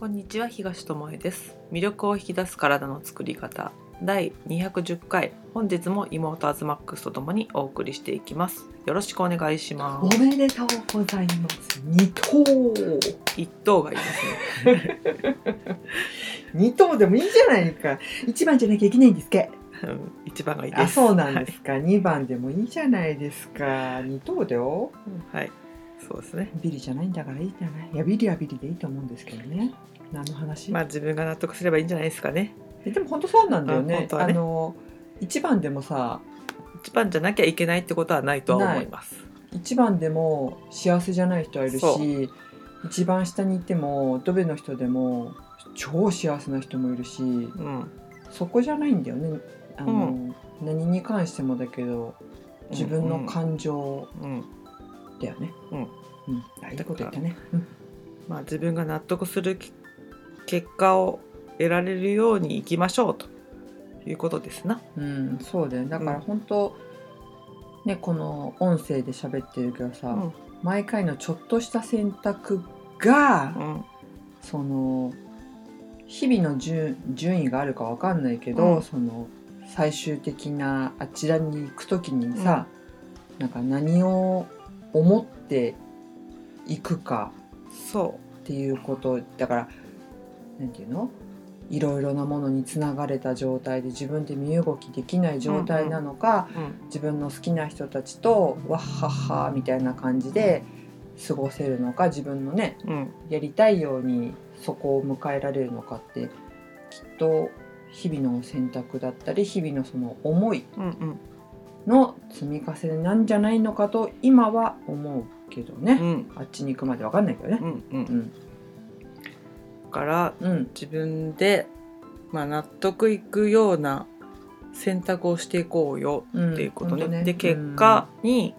こんにちは東智恵です魅力を引き出す体の作り方第210回本日も妹アズマックスとともにお送りしていきますよろしくお願いしまおめでとうございます。二等。す一等がいいですね 二等でもいいじゃないか。一番じゃなきゃいけないんですか。うん一番がいいですあ、そうなんですか。二番でもいいじゃないですか。二等だよ。はい、はい、そうですねビリじゃないんだからいいじゃない。いや、ビリはビリでいいと思うんですけどね。何の話？まあ自分が納得すればいいんじゃないですかね。えでも本当そうなんだよね。当はね。あの。一番でもさ。一番じゃなきゃいけないってことはないとは思います。一番でも幸せじゃない人はいるそし。一番下にいてもドベの人でも超幸せな人もいるしうん。そこじゃないんだよね。あの、何に関してもだけど自分の感情うん。だよね。うん。うん。あいいこと言ったね、うん。まあ自分が納得するき結果を得られるようにいきましょうと。いうことですな。うん、そうだよ。だからうん。本当、ねこの音声で喋ってるけどさ、うん。毎回のちょっとした選択が、うん。その日々の順順位があるかわかんないけど、うん。その最終的なあちらに行く時にさ、なん。か何を思っていくかそっていうことだからなんていうの？いろいろなものにつながれた状態で自分で身動きできない状態なのか、う、うん、自分の好きな人たちとわっはっはみたいな感じで過ごせるのか自分のねうん。やりたいようにそこを迎えられるのかってきっと日々の選択だったり日々のその思いの積み重ねなんじゃないのかと今は思うけどね、うん。あっちに行くまでわかんないけどね。う。んからうん。自分で、まあ、納得いくような選択をしていこうようん、っていうことね。ほんとで結果に、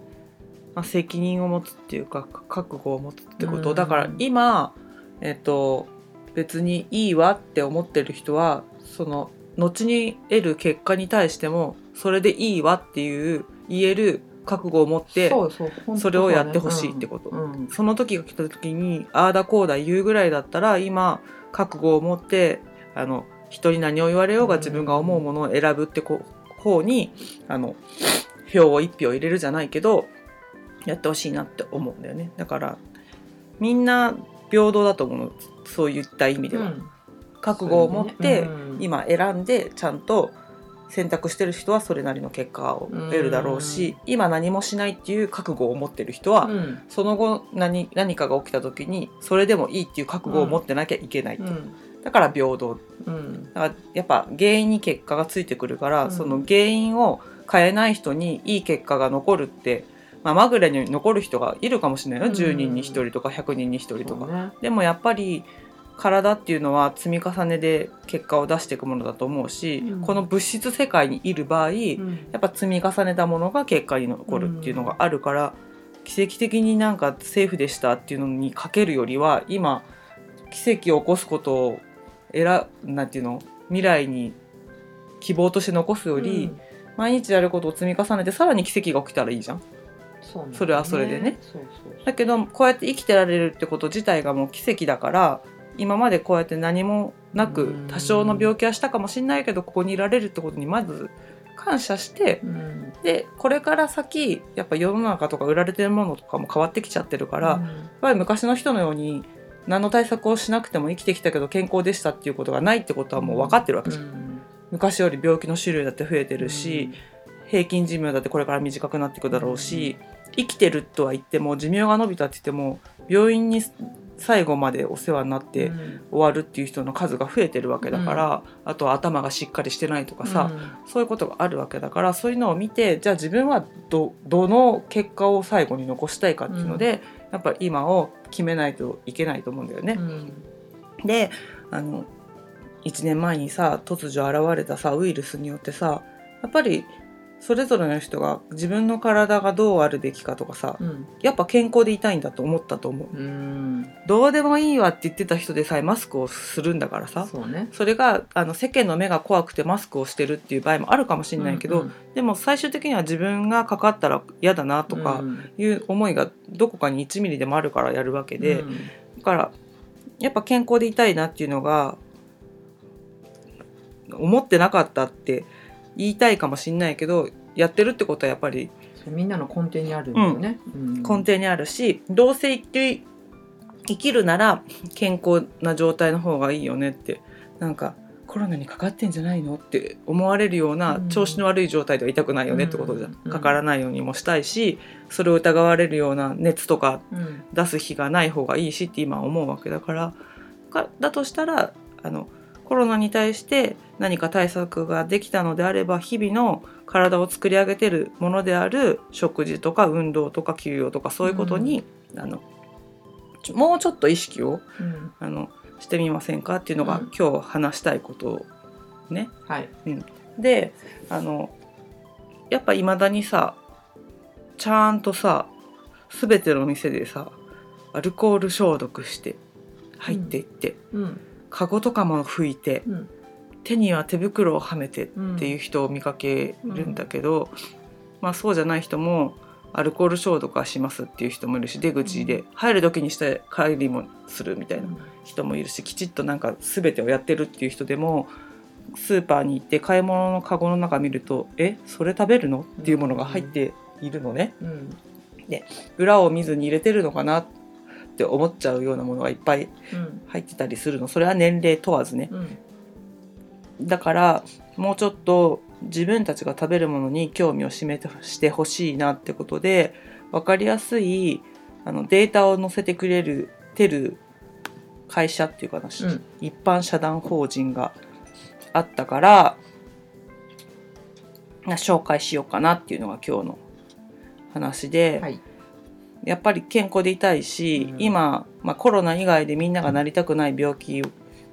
まあ、責任を持つっていうか覚悟を持つってこと、うん。だから今、えっと別にいいわって思ってる人はその後に得る結果に対してもそれでいいわっていう言える覚悟を持ってそれをやってほしいってこと。うんうん。その時が来た時にああだこうだ言うぐらいだったら今覚悟を持ってあの人に何を言われようがうん。自分が思うものを選ぶってこ方にあの票を一票入れるじゃないけどやってほしいなって思うんだよね。だからみんな平等だと思うの。そういった意味では、うん。覚悟を持って、うん。今選んでちゃんと選択してる人はそれなりの結果を得るだろうし、今何もしないっていう覚悟を持ってる人は、うん。その後何何かが起きた時にそれでもいいっていう覚悟を持ってなきゃいけないと、うん。だから平等。うん。だからやっぱ原因に結果がついてくるから、うん。その原因を変えない人にいい結果が残るって、まあ、まぐれに残る人がいるかもしれないよ、うん。10人に1人とか100人に1人とか。ね。でもやっぱり体っていうのは積み重ねで結果を出していくものだと思うし、うん。この物質世界にいる場合、うん。やっぱ積み重ねたものが結果に残るっていうのがあるから、奇跡的になんかセーフでしたっていうのにかけるよりは今奇跡を起こすことを選なんていうの未来に希望として残すより、うん。毎日やることを積み重ねてさらに奇跡が起きたらいいじゃん。そうなんだよそれはそれでね。だけどこうやって生きてられるってこと自体がもう奇跡だから今までこうやって何もなくうん。多少の病気はしたかもしれないけどここにいられるってことにまず感謝してうん。でこれから先やっぱ世の中とか売られてるものとかも変わってきちゃってるから、うん。やっぱり昔の人のように何の対策をしなくても生きてきたけど健康でしたっていうことがないってことはもう分かってるわけじゃん。うん。昔より病気の種類だって増えてるし、平均寿命だってこれから短くなっていくだろうし、生きてるとは言っても寿命が伸びたって言っても病院に最後までお世話になってうん。終わるっていう人の数が増えてるわけだから、あとは頭がしっかりしてないとかさ、そういうことがあるわけだからそういうのを見てじゃあ自分はどどの結果を最後に残したいかっていうので、やっぱ今を決めないといけないと思うんだよね。うん。であの1年前にさ突如現れたさウイルスによってさやっぱりそれぞれの人が自分の体がどうあるべきかとかさうん。やっぱ健康でいたいんだと思ったと思う。うん。どうでもいいわって言ってた人でさえマスクをするんだからさそうね。それがあの世間の目が怖くてマスクをしてるっていう場合もあるかもしれないけど、うんでも最終的には自分がかかったら嫌だなとかうん。いう思いがどこかに1ミリでもあるからやるわけで、うん。だからやっぱ健康でいたいなっていうのが思ってなかったって言いたいかもしんないけどやってるってことはやっぱりみんなの根底にあるんだよね、うん。根底にあるしどうせ生き生きるなら健康な状態の方がいいよねってなんかコロナにかかってんじゃないのって思われるようなうん。調子の悪い状態ではいたくないよねってことじゃん。うん。かからないようにもしたいしそれを疑われるような熱とかうん出す日がない方がいいしって今思うわけだから。かだとしたらあのコロナに対して何か対策ができたのであれば日々の体を作り上げてるものである食事とか運動とか休養とかそういうことに、あのちょもうちょっと意識をうん。あのしてみませんかっていうのが、うん。今日話したいことね。はい。であのやっぱいまだにさちゃんとさ全ての店でさアルコール消毒して入っていって、うんカゴとかも拭いてうん。手には手袋をはめてうんっていう人を見かけるんだけど、まあそうじゃない人もアルコール消毒はしますっていう人もいるし出口で。入る時にして帰りもするみたいな人もいるしきちっとなんか全てをやってるっていう人でもスーパーに行って買い物のカゴの中見ると「えそれ食べるの?」っていうものが入っているのね。うん。裏を見ずに入れてるのかなって思っちゃうようなものがいっぱいうん。入ってたりするの。それは年齢問わずね。うん。だからもうちょっと自分たちが食べるものに興味を示してほしいなってことで分かりやすいあのデータを載せてくれるてる会社っていうかな、うん。一般社団法人があったからな紹介しようかなっていうのが今日の話で、はいやっぱり健康でいたいし、うん。今、まあ、コロナ以外でみんながなりたくない病気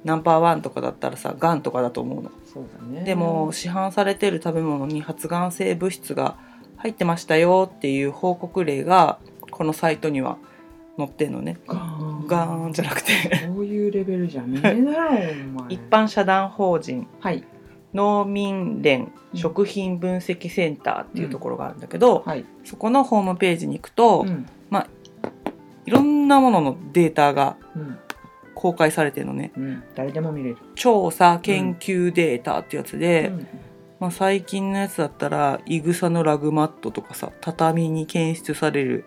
ナンバーワンとかだったらさがんとかだと思うの。そうだね。でも市販されてる食べ物に発がん性物質が入ってましたよっていう報告例がこのサイトには載ってんのね。ガーじゃなくて。そういうレベルじゃねえだろお前。一般社団法人。はい農民連うん。食品分析センターっていうところがあるんだけど、はい。そこのホームページに行くと、うん。いろんなもののデータがうん。公開されてるのね。うん。誰でも見れる。調査研究データってやつで、うん。まあ、最近のやつだったらイグサのラグマットとかさ畳に検出される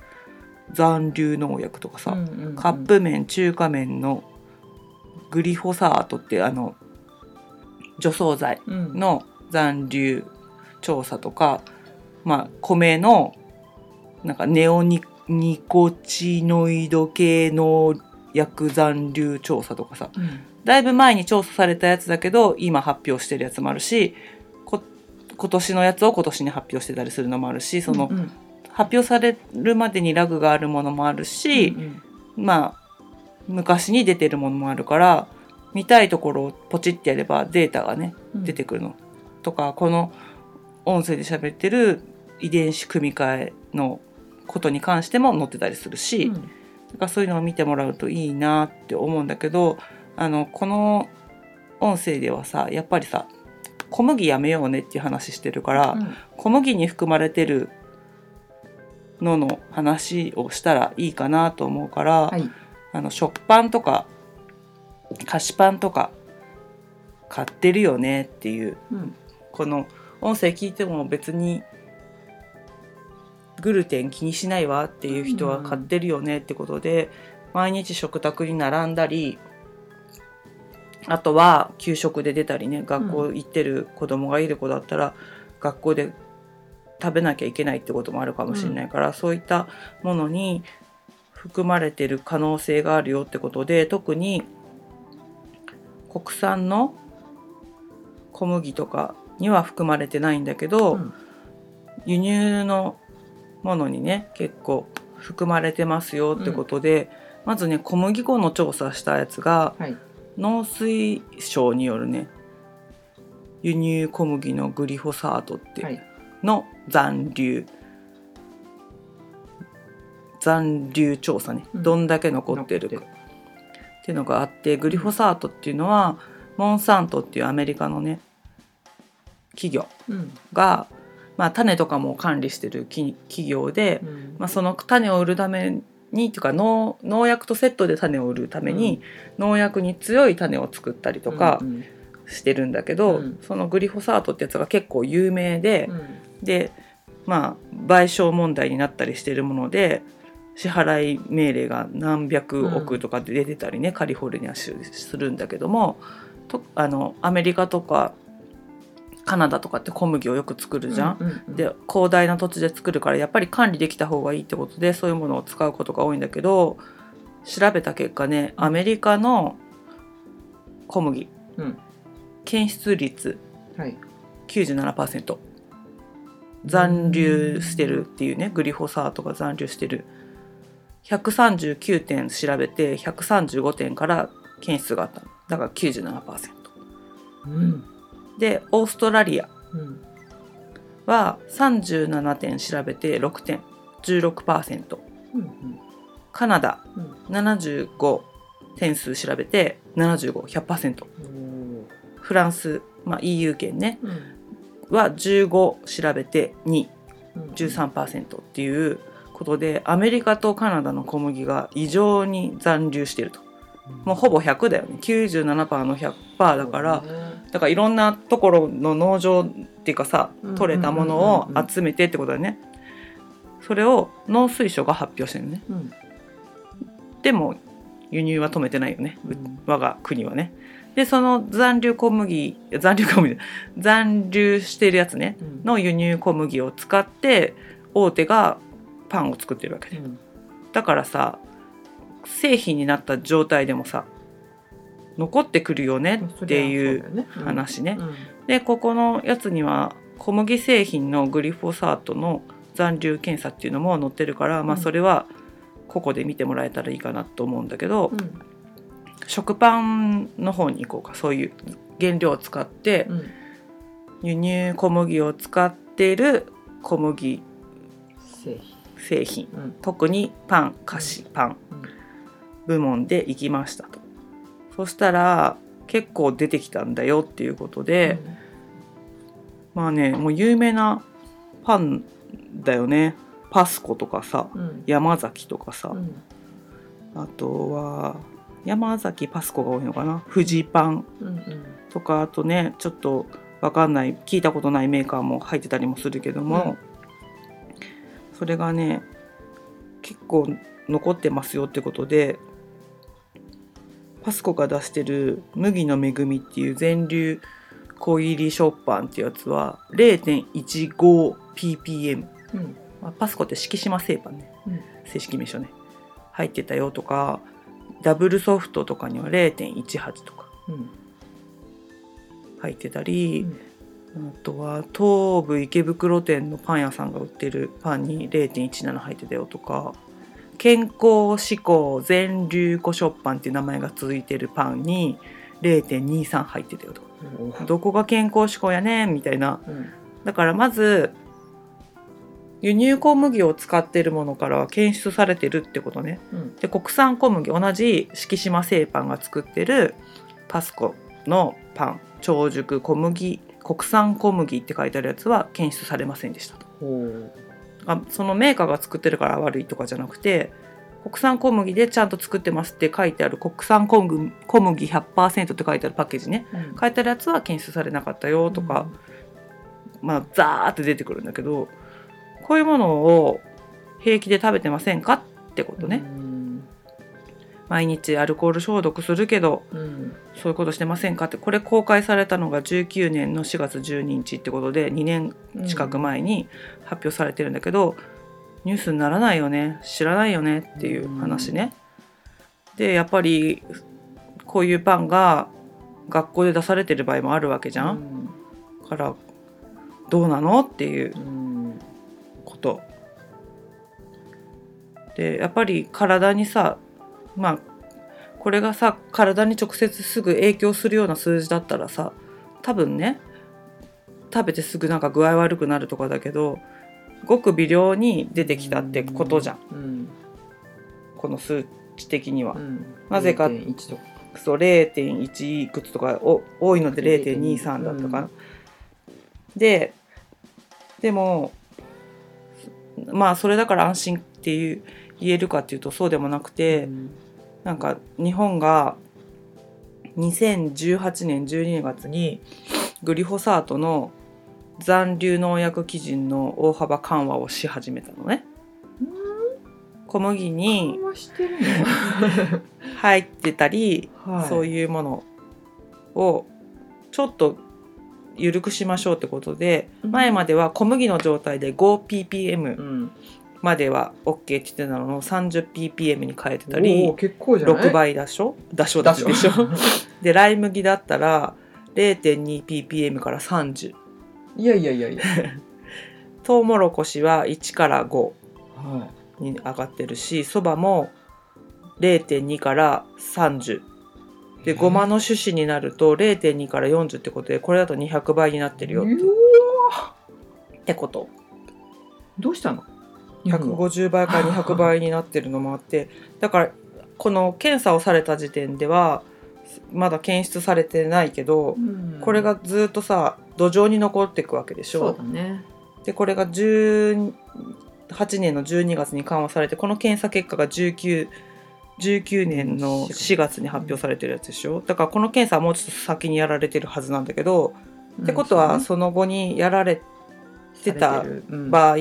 残留農薬とかさ、カップ麺中華麺のグリホサートってあの除草剤うん。の残留調査とか、まあ、米のなんかネオニニコチノイド系農薬残留調査とかさ。うん。だいぶ前に調査されたやつだけど今発表してるやつもあるしこ今年のやつを今年に発表してたりするのもあるしその、うん発表されるまでにラグがあるものもあるし、うん。まあ昔に出てるものもあるから見たいところをポチってやればデータがねうん。出てくるの。とかこの音声で喋ってる遺伝子組み換えのことに関しても載ってたりするし、うん。だからそういうのを見てもらうといいなって思うんだけどあのこの音声ではさやっぱりさ小麦やめようねっていう話してるから、うん。小麦に含まれてるのの話をしたらいいかなと思うから、はい。あの食パンとか菓子パンとか買ってるよねっていううん。この音声聞いても別にグルテン気にしないわっていう人は買ってるよねってことで、毎日食卓に並んだりあとは給食で出たりね学校行ってる子供がいる子だったら、学校で食べなきゃいけないってこともあるかもしれないから、そういったものに含まれてる可能性があるよってことで特に国産の小麦とかには含まれてないんだけど、うん。輸入のものにね結構含まれてますよってことで、まずね小麦粉の調査したやつがはい。農水省によるね輸入小麦のグリホサートってはい。の残留、残留調査ね、うん。どんだけ残ってるか。残っていうのがあってグリホサートっていうのはモンサントっていうアメリカのね企業うん。が、まあ、種とかも管理してる企企業で、うん。まあ、その種を売るためにというか農農薬とセットで種を売るために、農薬に強い種を作ったりとかうん。してるんだけど、うん。そのグリフォサートってやつが結構有名で、うん。でまあ賠償問題になったりしてるもので支払い命令が何百億とかで出てたりね、カリフォルニア州でするんだけどもとあのアメリカとかカナダとかって小麦をよく作るじゃん。うんうんで広大な土地で作るからやっぱり管理できた方がいいってことでそういうものを使うことが多いんだけど調べた結果ねアメリカの小麦うん。検出率はい。97%残留してるっていうねグリフォサートが残留してる139点調べて135点から検出があったの。だから97%うん。でオーストラリア。うん。は37点調べて6点16%うんカナダ。うん。75点数調べて75100%うんフランス、まあ、EU 圏ね。うん。は15調べて2うん13%っていうことでアメリカとカナダの小麦が異常に残留してると。もうほぼ100だよね。97%の100%だからだからいろんなところの農場っていうかさうん。取れたものを集めてってことだよね。それを農水省が発表してるのね。うん。でも輸入は止めてないよね、ううん。我が国はね。でその残留小麦残留小麦残留してるやつね。うん。の輸入小麦を使って大手がパンを作ってるわけで。うん。だからさ製品になった状態でもさ残ってくるよねっていう話ね。でここのやつには小麦製品のグリフォサートの残留検査っていうのも載ってるから、まあ、うん。それはここで見てもらえたらいいかなと思うんだけど、うん。食パンの方に行こうか。そういう原料を使ってうん。輸入小麦を使っている小麦製品。うん。特にパン菓子パン。うん部門で行きましたと。そしたら結構出てきたんだよっていうことで、まあねもう有名なパンだよね。パスコとかさうん。山崎とかさ、うん。あとは山崎パスコが多いのかな。フジパンうんうん。とかあとねちょっとわかんない聞いたことないメーカーも入ってたりもするけども、それがね結構残ってますよってことでパスコが出してる「麦の恵み」っていう全粒小入り食パンっていうやつは 0.15ppm、うん。まあ、パスコって敷島製パンね、うん。正式名称ね。入ってたよとかダブルソフトとかには0.18とかうん。入ってたり、うんあとは東武池袋店のパン屋さんが売ってるパンに0.17入ってたよとか健康志向全粒粉食パンっていう名前が続いてるパンに0.23入ってたよとか。どこが健康志向やねんみたいな。うん。だからまず輸入小麦を使ってるものからは検出されてるってことね。うん。で国産小麦同じ敷島製パンが作ってるパスコのパン長熟小麦国産小麦って書いてあるやつは検出されませんでしたと。そのメーカーが作ってるから悪いとかじゃなくて国産小麦でちゃんと作ってますって書いてある国産小麦小麦100%って書いてあるパッケージね。ううん。書いてあるやつは検出されなかったよとか、まあザーって出てくるんだけどこういうものを平気で食べてませんかってことね、うん毎日アルコール消毒するけどうんそういうことしてませんかってこれ公開されたのが19年の4月12日ってことで2年近く前に発表されてるんだけど、ニュースにならないよね知らないよねっていう話ね。でやっぱりこういうパンが学校で出されてる場合もあるわけじゃん。からどうなの？っていううんこと。でやっぱり体にさまあこれがさ体に直接すぐ影響するような数字だったらさ多分ね食べてすぐなんか具合悪くなるとかだけどごく微量に出てきたってことじゃん。うん。この数値的には。う。ん。なぜか0.1とか。そう0.1いくつとかお多いので0.23だったかな。ででもまあそれだから安心っていう言えるかっていうとそうでもなくて、うん。なんか日本が2018年12月にグリホサートの残留農薬基準の大幅緩和をし始めたのね。小麦に入ってたり、の、はい、そういうものをちょっと緩くしましょうってことで、うん。前までは小麦の状態で 5ppm うん、までは OK って言ってたのを 30ppm に変えてたおりー結構じゃない？6倍だしょだしょだしでしょ でライ麦だったら 0.2ppm から30いやいやいやいや、トウモロコシは1から5はに上がってるしそばも0.2から30い、でごまの種子になると0.2から40ってことでこれだと200倍になってるよっうてこと。どうしたの？150倍から200倍になってるのもあってだからこの検査をされた時点ではまだ検出されてないけどうん。これがずっとさ土壌に残っていくわけでしょ？だね。でこれが18年の12月に緩和されてこの検査結果が19 19年の4月に発表されてるやつでしょ？だからこの検査はもうちょっと先にやられてるはずなんだけど、ってことはその後にやられてたされる。うん。場合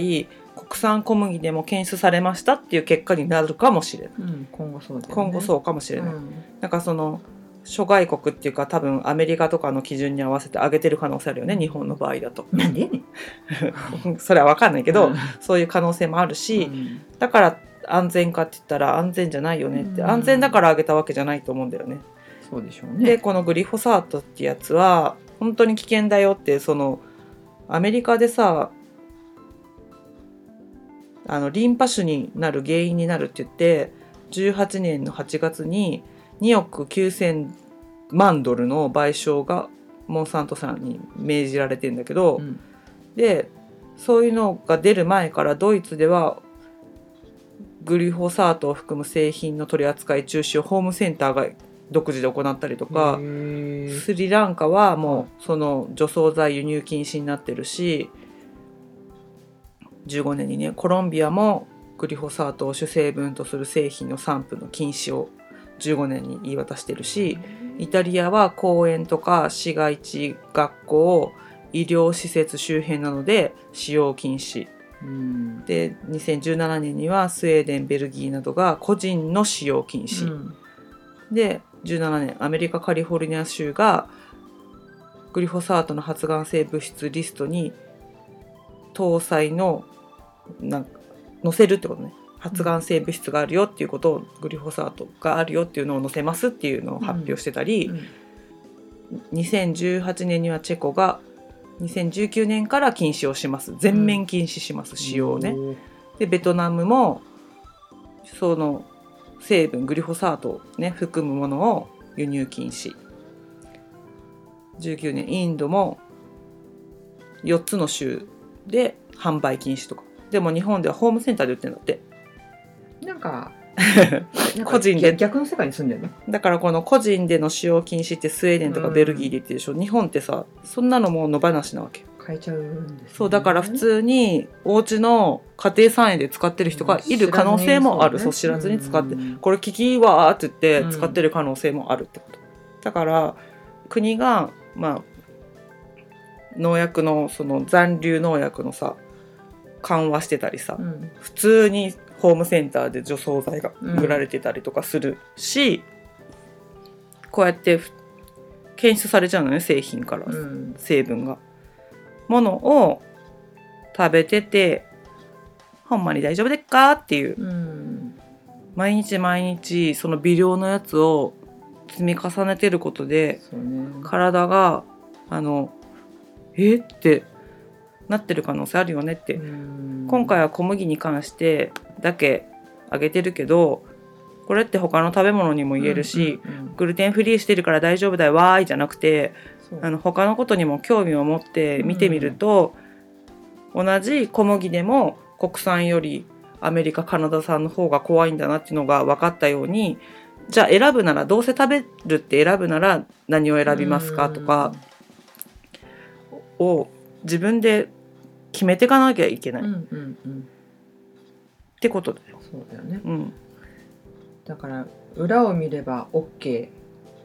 国産小麦でも検出されましたっていう結果になるかもしれない。うん今後そうね。今後そうかもしれない、うん。なんかその諸外国っていうか多分アメリカとかの基準に合わせて上げてる可能性あるよね日本の場合だと。なんでそれは分かんないけど、うん。そういう可能性もあるし、うん。だから安全かって言ったら安全じゃないよねって、うん。安全だから上げたわけじゃないと思うんだよね。そうでしょうね。でこのグリフォサートってやつは本当に危険だよってそのアメリカでさあのリンパ腫になる原因になるって言って18年の8月に2億9,000万ドルの賠償がモンサントさんに命じられてんだけど、うん。でそういうのが出る前からドイツではグリホサートを含む製品の取り扱い中止をホームセンターが独自で行ったりとか、スリランカはもうその除草剤輸入禁止になってるし15年にねコロンビアもグリホサートを主成分とする製品の散布の禁止を15年に言い渡してるしイタリアは公園とか市街地学校医療施設周辺などで使用禁止。うん。で2017年にはスウェーデンベルギーなどが個人の使用禁止、うん。で17年アメリカカリフォルニア州がグリフォサートの発がん性物質リストに搭載のなんか載せるってことね。発がん性物質があるよっていうことをグリフォサートがあるよっていうのを載せますっていうのを発表してたり、うん。2018年にはチェコが2019年から禁止をします。全面禁止します、使用をね。でベトナムもその成分グリホサートを、ね、含むものを輸入禁止。19年インドも4つの州で販売禁止とか。でも日本ではホームセンターで売ってるんだって。なんか 個人で。逆の世界に住んでるの？だからこの個人での使用禁止ってスウェーデンとかベルギーで言ってるでしょ、日本ってさそんなのもう野放しなわけ。変えちゃうんですね。そうだから普通にお家の家庭菜園で使ってる人がいる可能性もある、そう知らずに使ってうんこれ聞きわーって言ってうん。使ってる可能性もあるってこと、だから国がまあ農薬のその残留農薬のさ緩和してたりさ、うん。普通にホームセンターで除草剤が売られてたりとかするし、こうやってふ検出されちゃうのね製品から、うん。成分が。ものを食べててほんまに大丈夫でっか？っていう。うん。毎日毎日その微量のやつを積み重ねてることでね。体があのえ？ってなってる可能性あるよねって、うん。今回は小麦に関してだけあげてるけどこれって他の食べ物にも言えるし、うんうんうん。グルテンフリーしてるから大丈夫だよわーいじゃなくてあの他のことにも興味を持って見てみると、同じ小麦でも国産よりアメリカカナダ産の方が怖いんだなっていうのが分かったようにじゃあ選ぶならどうせ食べるって選ぶなら何を選びますかとかを自分で決めていかなきゃいけない。うんうんうん。ってことだよ。そうだよね。うん。だから裏を見れば OK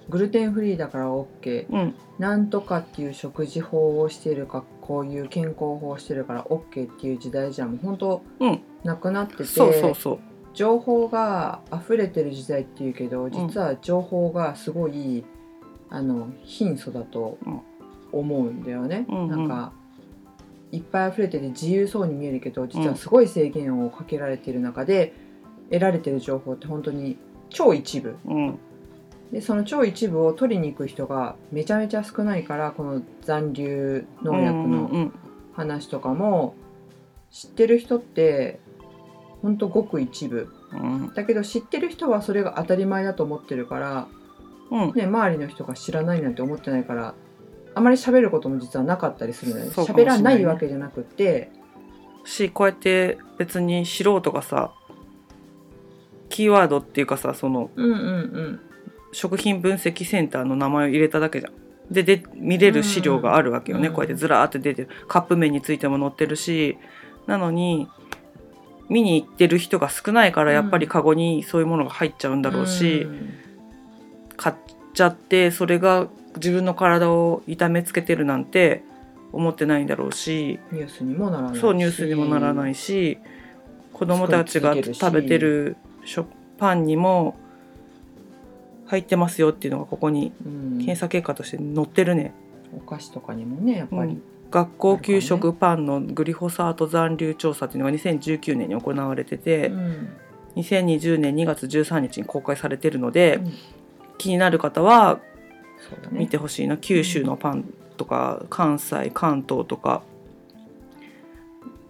グルテンフリーだから OK うん。なんとかっていう食事法をしてるかこういう健康法をしてるから OK っていう時代じゃもう本当うん。なくなってて、そうそうそう。情報が溢れてる時代っていうけど実は情報がすごい、あの貧相だと思うんだよね。うんうん。なんかいっぱい溢れてて自由そうに見えるけど実はすごい制限をかけられてる中で得られてる情報って本当に超一部。うん。でその超一部を取りに行く人がめちゃめちゃ少ないからこの残留農薬うんのうん。話とかも知ってる人ってほんとごく一部。うん。だけど知ってる人はそれが当たり前だと思ってるから、うん。ね、周りの人が知らないなんて思ってないからあまり喋ることも実はなかったりするのよ喋、ね。らないわけじゃなくって。しこうやって別に素人がさキーワードっていうかさそのうんうんうん。食品分析センターの名前を入れただけじゃん。でで見れる資料があるわけよね、うんこうやってずらーって出てる。カップ麺についても載ってるしなのに見に行ってる人が少ないからやっぱりカゴにそういうものが入っちゃうんだろうし、うん。買っちゃってそれが自分の体を痛めつけてるなんて思ってないんだろうしニュースにもならないし。そうニュースにもならないし子供たちが食べてる食パンにも入ってますよっていうのがここにうん。検査結果として載ってるね。お菓子とかにもねやっぱり、学校給食パンのグリホサート残留調査っていうのが2019年に行われてて、うん。2020年2月13日に公開されてるので、うん。気になる方はね。見てほしいな、九州のパンとか関西関東とか。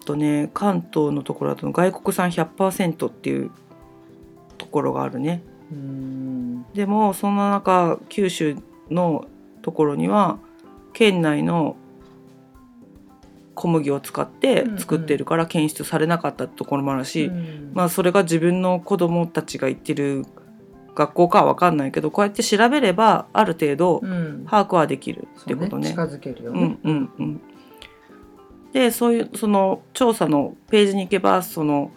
あとね関東のところだと外国産100%っていうところがあるね。うん。でもそんな中九州のところには県内の小麦を使って作ってるから検出されなかったところもあるし、うん。まあそれが自分の子供たちが行ってる学校かは分かんないけどこうやって調べればある程度うん。把握はできるってことね。近づけるよね。うんうんうん、でそういうその調査のページに行けばその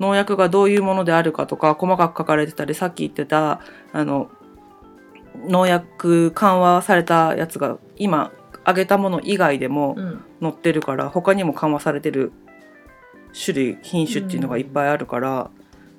農薬がどういうものであるかとか細かく書かれてたりさっき言ってたあの農薬緩和されたやつが今挙げたもの以外でもうん。載ってるから他にも緩和されてる種類品種っていうのがいっぱいあるから、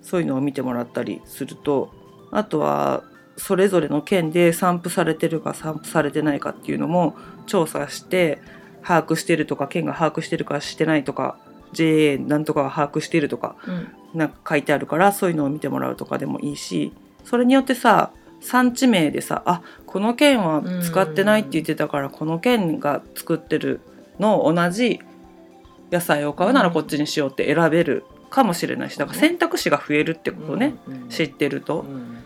そういうのを見てもらったりするとあとはそれぞれの県で散布されてるか散布されてないかっていうのも調査して把握してるとか県が把握してるかしてないとか JA なんとかが把握してるとかうん。なんか書いてあるからそういうのを見てもらうとかでもいいしそれによってさ産地名でさあこの県は使ってないって言ってたからこの県が作ってるのを同じ野菜を買うならこっちにしようって選べるかもしれないしだから選択肢が増えるってことね、うん知ってると。う。ん。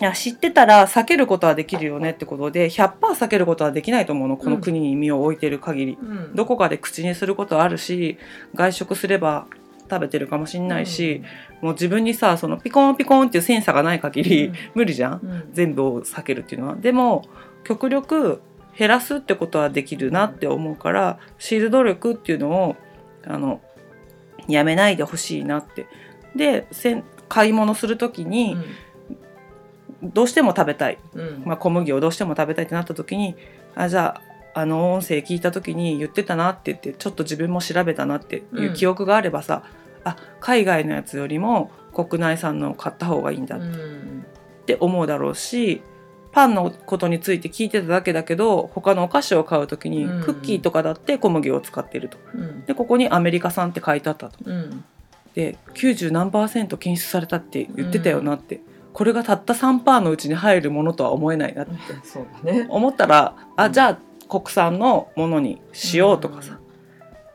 いや知ってたら避けることはできるよねってことで100%避けることはできないと思うの。この国に身を置いてる限り。うん。どこかで口にすることはあるし外食すれば食べてるかもしんないし、もう自分にさそのピコンピコンっていうセンサーがない限り、うん。無理じゃん？うん。全部を避けるっていうのは。でも極力減らすってことはできるなって思うからシール努力っていうのをあのやめないでほしいなって。でせん買い物する時にどうしても食べたい、うん。まあ、小麦をどうしても食べたいってなった時にあじゃああの音声聞いた時に言ってたなって言ってちょっと自分も調べたなっていう記憶があればさ、あ海外のやつよりも国内産のを買った方がいいんだっうん。て思うだろうしパンのことについて聞いてただけだけど他のお菓子を買う時にうん。クッキーとかだって小麦を使っていると。うん。でここにアメリカ産って書いてあったと。うん。で90何パーセント検出されたって言ってたよなって、これがたった3パーのうちに入るものとは思えないなって。そうだね。思ったらうん。あじゃあ国産のものにしようとかさ、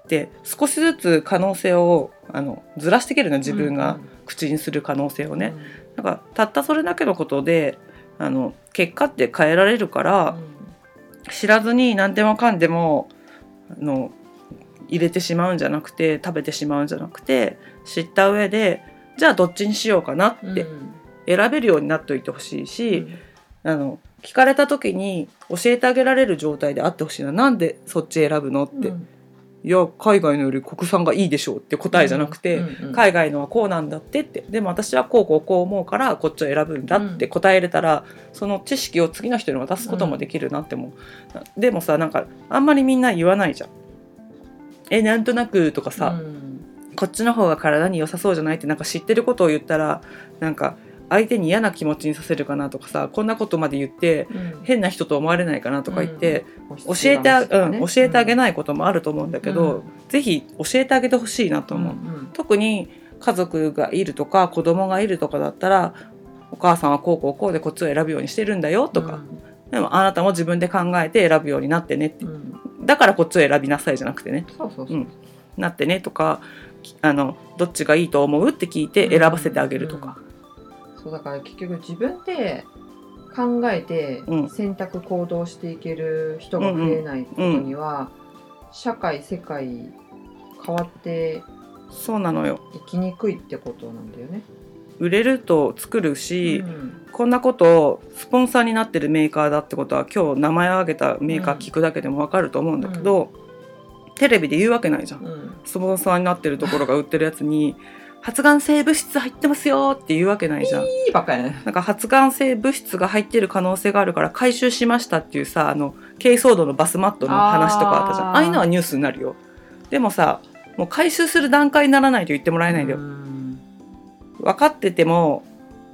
で少しずつ可能性をあのずらしていけるの自分が口にする可能性をね、なんかたったそれだけのことであの結果って変えられるから、知らずに何でもかんでもあの入れてしまうんじゃなくて食べてしまうんじゃなくて知った上でじゃあどっちにしようかなうん。って選べるようになっておいてほしいし、あの聞かれた時に教えてあげられる状態であってほしいななんでそっち選ぶのって、いや海外のより国産がいいでしょうって答えじゃなくて、うんうん海外のはこうなんだってって。でも私はこうこうこう思うからこっちを選ぶんだって答えれたら、その知識を次の人に渡すこともできるなって思う、でもさなんかあんまりみんな言わないじゃん。えなんとなくとかさ、うん。こっちの方が体に良さそうじゃないってなんか知ってることを言ったらなんか相手に嫌な気持ちにさせるかなとかさこんなことまで言ってうん。変な人と思われないかなとか言って、教教えてあ、うん、教えてあげいないこともあると思うんだけど、ぜひ教えてあげてほしいなと思う。特に家族がいるとか子供がいるとかだったらお母さんはこうこうこうでこっちを選ぶようにしてるんだよとか、でもあなたも自分で考えて選ぶようになってねって。うん。うんだからこっちを選びなさいじゃなくてね。なってねとかあのどっちがいいと思うって聞いて選ばせてあげるとか、そうだから結局自分で考えてうん。選択行動していける人が増えないことには、社会世界変わってそうなのよ。いきにくいってことなんだよね。売れると作るし、うん。こんなことをスポンサーになってるメーカーだってことは今日名前を挙げたメーカー聞くだけでも分かると思うんだけど、テレビで言うわけないじゃん。うん。スポンサーになってるところが売ってるやつに発がん性物質入ってますよって言うわけないじゃん。いいばっかやね。なんか発がん性物質が入ってる可能性があるから回収しましたっていうさあの軽騒動のバスマットの話とかあったじゃん。あー。ああいうのはニュースになるよ。でもさもう回収する段階にならないと言ってもらえないんだよ、うん。分かってても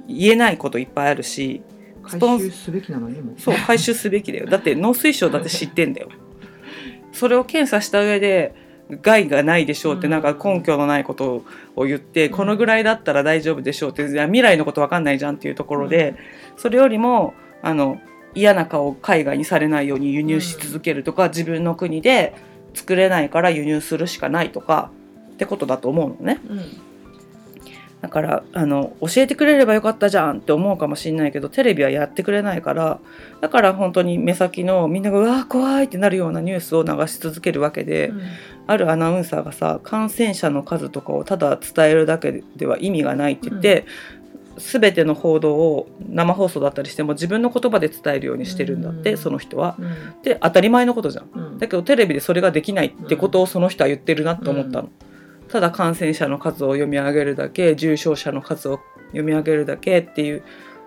言えないこといっぱいあるし回収すべきなのにも。そう回収すべきだよ。だって 農水省だって知ってんだよ。それを検査した上で害がないでしょうってうん。なんか根拠のないことを言って、うん。このぐらいだったら大丈夫でしょうって未来のことわかんないじゃんっていうところで、それよりもあの嫌な顔を海外にされないように輸入し続けるとか、自分の国で作れないから輸入するしかないとかってことだと思うのね。うん。だからあの教えてくれればよかったじゃんって思うかもしれないけどテレビはやってくれないからだから本当に目先のみんなが「うわー怖い!」ってなるようなニュースを流し続けるわけで、あるアナウンサーがさ感染者の数とかをただ伝えるだけでは意味がないって言って、全ての報道を生放送だったりしても自分の言葉で伝えるようにしてるんだって、うん。その人は。うん。で当たり前のことじゃん。うん。だけどテレビでそれができないってことをその人は言ってるなって思ったの。ただ感染者の数を読み上げるだけ重症者の数を読み上げるだけっていう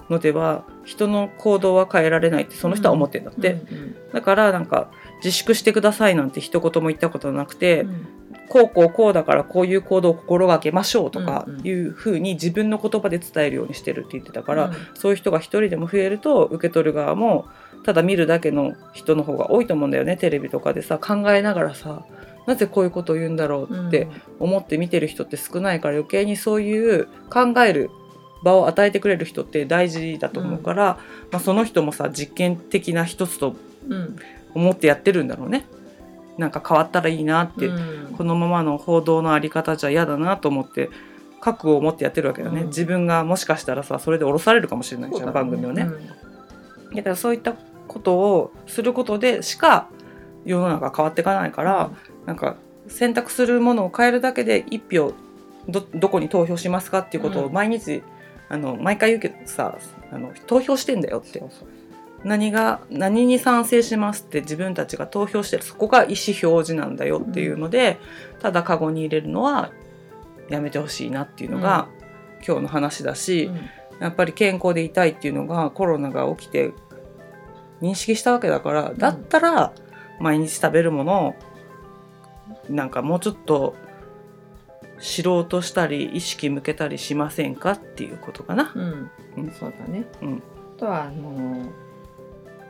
のでは人の行動は変えられないってその人は思ってんだって、うん。だからなんか自粛してくださいなんて一言も言ったことなくて、うん。こうこうこうだからこういう行動を心がけましょうとかうんうん。いうふうに自分の言葉で伝えるようにしてるって言ってたから、うん。そういう人が一人でも増えると受け取る側もただ見るだけの人の方が多いと思うんだよねテレビとかでさ考えながらさなぜこういうことを言うんだろうって思って見てる人って少ないから余計にそういう考える場を与えてくれる人って大事だと思うから、まあ、その人もさ実験的な一つとうん思ってやってるんだろうね。なんか変わったらいいなって、うん。このままの報道のあり方じゃ嫌だなと思って覚悟を持ってやってるわけだね、うん。自分がもしかしたらさそれで降ろされるかもしれないじゃん、そうだ番組をね、うん。だからそういったことをすることでしか世の中変わっていかないから、なんか選択するものを変えるだけで一票どどこに投票しますかっていうことをうん。毎日、あの毎回言うけどさあの投票してんだよって何が何に賛成しますって自分たちが投票してるそこが意思表示なんだよっていうので、ただカゴに入れるのはやめてほしいなっていうのが、今日の話だし、うん。やっぱり健康でいたいっていうのがコロナが起きて認識したわけだからだったら毎日食べるものをなんかもうちょっと知ろうとしたり意識向けたりしませんかっていうことかな。うん。うん。そうだね。うん。あとはあの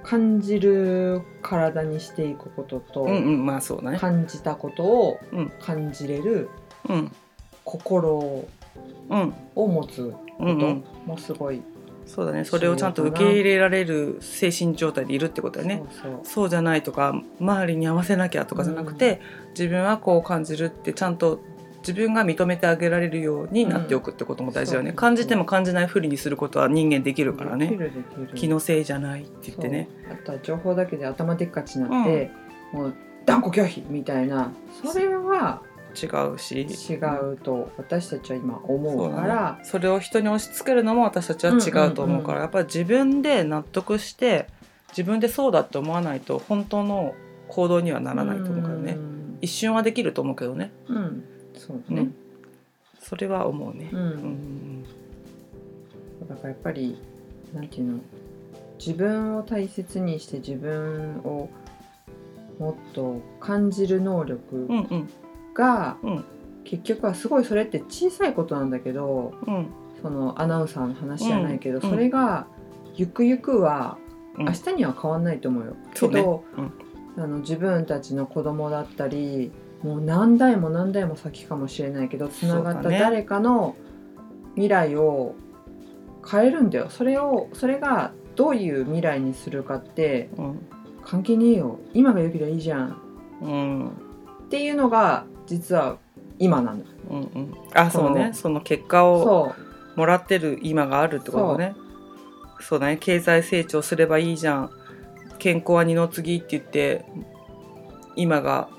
感じる体にしていくことと、うんうんまあそうだね。感じたことをうん。感じれるうん。心うん。を持つこうんうん。ともすごい、そうだね。それをちゃんと受け入れられる精神状態でいるってことだよね。そうそう。そうじゃないとか周りに合わせなきゃとかじゃなくて、自分はこう感じるってちゃんと自分が認めてあげられるようになっておくってことも大事だよね、うん感じても感じないふりにすることは人間できるからね。気のせいじゃないって言ってね。あとは情報だけで頭でっかちになって、もう断固拒否みたいな。それは違うし。違うと私たちは今思そうから。ね、それを人に押し付けるのも私たちは違うと思うから、うんうんうん。やっぱり自分で納得して自分でそうだって思わないと本当の行動にはならないと思うからね、うん。一瞬はできると思うけどね。うんそうだね。うん、それは思うね。うん、うん。だからやっぱりなんていうの自分を大切にして自分をもっと感じる能力が、うん。結局はすごいそれって小さいことなんだけどうん。そのアナウンサーの話じゃないけど、うんそれがゆくゆくはうん。明日には変わんないと思うよ。けど、あの自分たちの子供だったりもう何代も何代も先かもしれないけどつながった誰かの未来を変えるんだよ。それをそれがどういう未来にするかってうん。関係ねえよ。今が良ければいいじゃん。うん。っていうのが実は今なんだ。うんうん。あそう。ね。そその結果をもらってる今があるってことね。そうだね。経済成長すればいいじゃん。健康は二の次って言って今が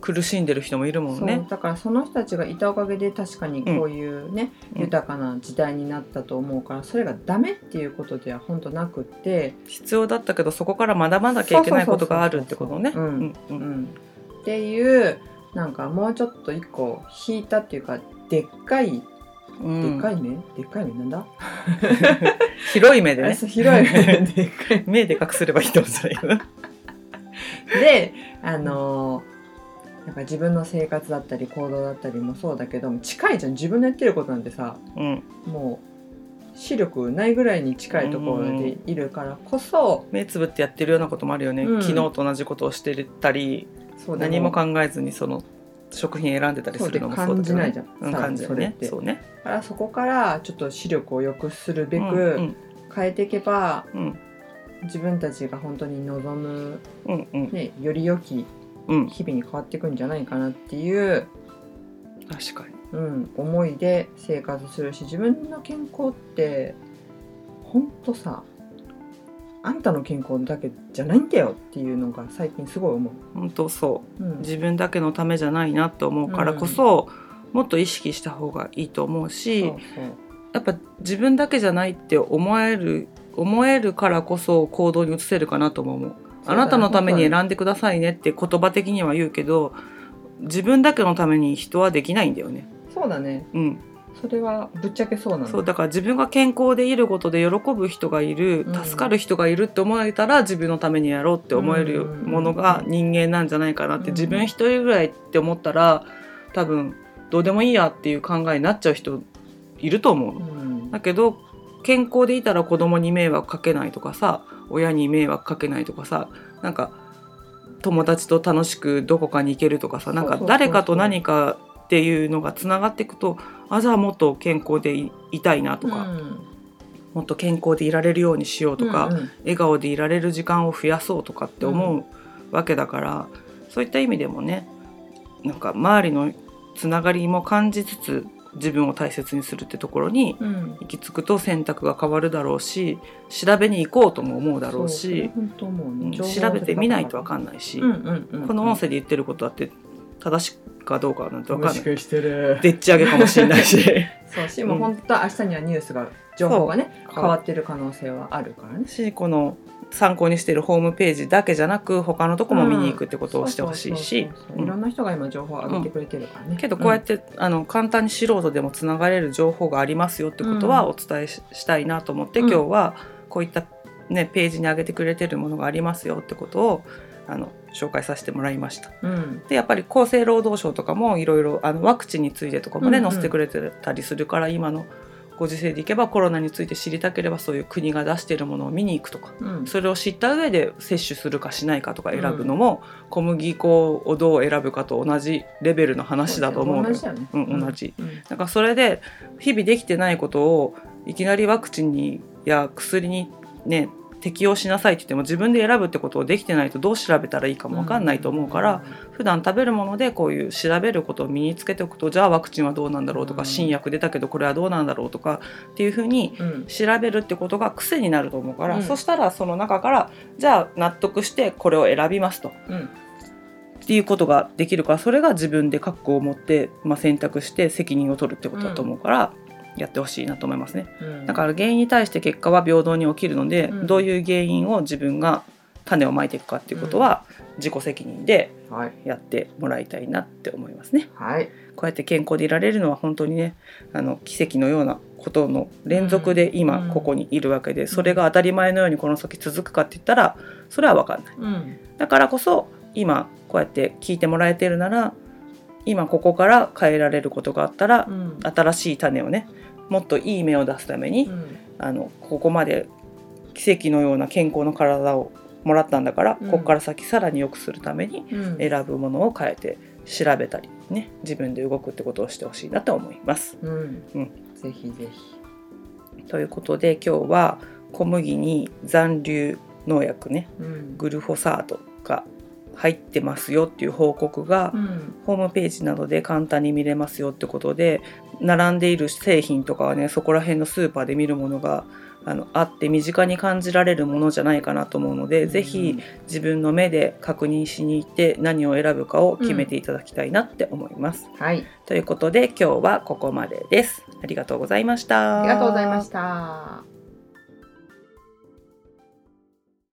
苦しんでる人もいるもんね。だからその人たちがいたおかげで確かにこういうね、うん。豊かな時代になったと思うからそれがダメっていうことでは本当なくって、必要だったけどそこから学ばなきゃいけないことがあるってことね。っていうなんかもうちょっと一個引いたっていうかでっかい、うん。でっかい目？でっかい目なんだ、広い目でね。広い目で。でっかい目でかくすればいいってことじゃないけどであのーなんか自分の生活だったり行動だったりもそうだけども近いじゃん自分のやってることなんてさうん。もう視力ないぐらいに近いところでいるからこそ、目つぶってやってるようなこともあるよね、うん。昨日と同じことをしてたりそう何も考えずにその食品選んでたりするのもそうだけど、ね、そうで感じないじゃん。感じるね。にそうね。だからそこからちょっと視力を良くするべくうん。変えていけば、うん。自分たちが本当に望む、うんうん。ね、より良きうん。日々に変わっていくんじゃないかなっていう、確かに。うん、思いで生活するし自分の健康って本当さあんたの健康だけじゃないんだよっていうのが最近すごい思う。本当そう。うん。自分だけのためじゃないなと思うからこそ、もっと意識した方がいいと思うしそう。やっぱ自分だけじゃないって思える思えるからこそ行動に移せるかなとも思う。あなたのために選んでくださいねって言葉的には言うけど自分だけのために人はできないんだよね。そうだね。うん、それはぶっちゃけそうなのそうだから自分が健康でいることで喜ぶ人がいるうん。助かる人がいるって思えたら自分のためにやろうって思えるものが人間なんじゃないかなってうん。自分一人ぐらいって思ったら多分どうでもいいやっていう考えになっちゃう人いると思うの。うん。だけど健康でいたら子供に迷惑かけないとかさ親に迷惑かけないとかさなんか友達と楽しくどこかに行けるとかさなんか誰かと何かっていうのがつながっていくとあじゃあもっと健康でいいたいなとか、うん。もっと健康でいられるようにしようとか、うんうん。笑顔でいられる時間を増やそうとかって思うわけだから、そういった意味でもねなんか周りのつながりも感じつつ自分を大切にするってところにうん。行き着くと選択が変わるだろうし調べに行こうとも思うだろうしね。調べてみないと分かんないし、うんうんうんこの音声で言ってることだって正しいかどうかなんて分かんない。かしてる。でっち上げかもしれないし。そうしもう本当は明日にはニュースが情報がね変わってる可能性はあるからね。しこの参考にしているホームページだけじゃなく他のとこも見に行くってことをしてほしいし。いろんな人が今情報を上げてくれてるからね、けどこうやって、あの簡単に素人でもつながれる情報がありますよってことはうん。お伝えししたいなと思って、うん。今日はこういった、ね、ページに上げてくれてるものがありますよってことをあの紹介させてもらいました。うんうん。でやっぱり厚生労働省とかもいろいろあのワクチンについてとかもね、うんうん。載せてくれてたりするから今のご時世でいけばコロナについて知りたければそういう国が出しているものを見に行くとか。うん。それを知った上で接種するかしないかとか選ぶのも、小麦粉をどう選ぶかと同じレベルの話だと思うのよ。同じだよね、うん同じ。うん。だからそれで日々できてないことをいきなりワクチンにや薬にね適用しなさいって言っても自分で選ぶってことをできてないとどう調べたらいいかも分かんないと思うから、普段食べるものでこういう調べることを身につけておくとじゃあワクチンはどうなんだろうとか、うん。新薬出たけどこれはどうなんだろうとかっていうふうにうん。調べるってことが癖になると思うから、うん。そしたらその中からじゃあ納得してこれを選びますと。うん。っていうことができるからそれが自分で覚悟を持って、まあ、選択して責任を取るってことだと思うから、やってほしいなと思いますね。うん。だから原因に対して結果は平等に起きるので、うん。どういう原因を自分が種をまいていくかっていうことは自己責任ではい。やってもらいたいなって思いますね。はい。こうやって健康でいられるのは本当にねあの奇跡のようなことの連続でうん。今ここにいるわけで、それが当たり前のようにこの先続くかって言ったらそれは分かんない。うん。だからこそ今こうやって聞いてもらえてるなら今ここから変えられることがあったらうん。新しい種をねもっといい芽を出すために、うん。あのここまで奇跡のような健康の体をもらったんだから、うん。ここから先さらに良くするためにうん。選ぶものを変えて調べたりね自分で動くってことをしてほしいなと思います。うん。うん。ぜひぜひ。ということで今日は小麦に残留農薬ねうん。グルフォサートが入ってますよっていう報告がうん。ホームページなどで簡単に見れますよってことで並んでいる製品とかはねそこら辺のスーパーで見るものがあのあって身近に感じられるものじゃないかなと思うので、ぜひ自分の目で確認しに行って何を選ぶかを決めていただきたいなって思います。はいということで今日はここまでです。ありがとうございました。ありがとうございました。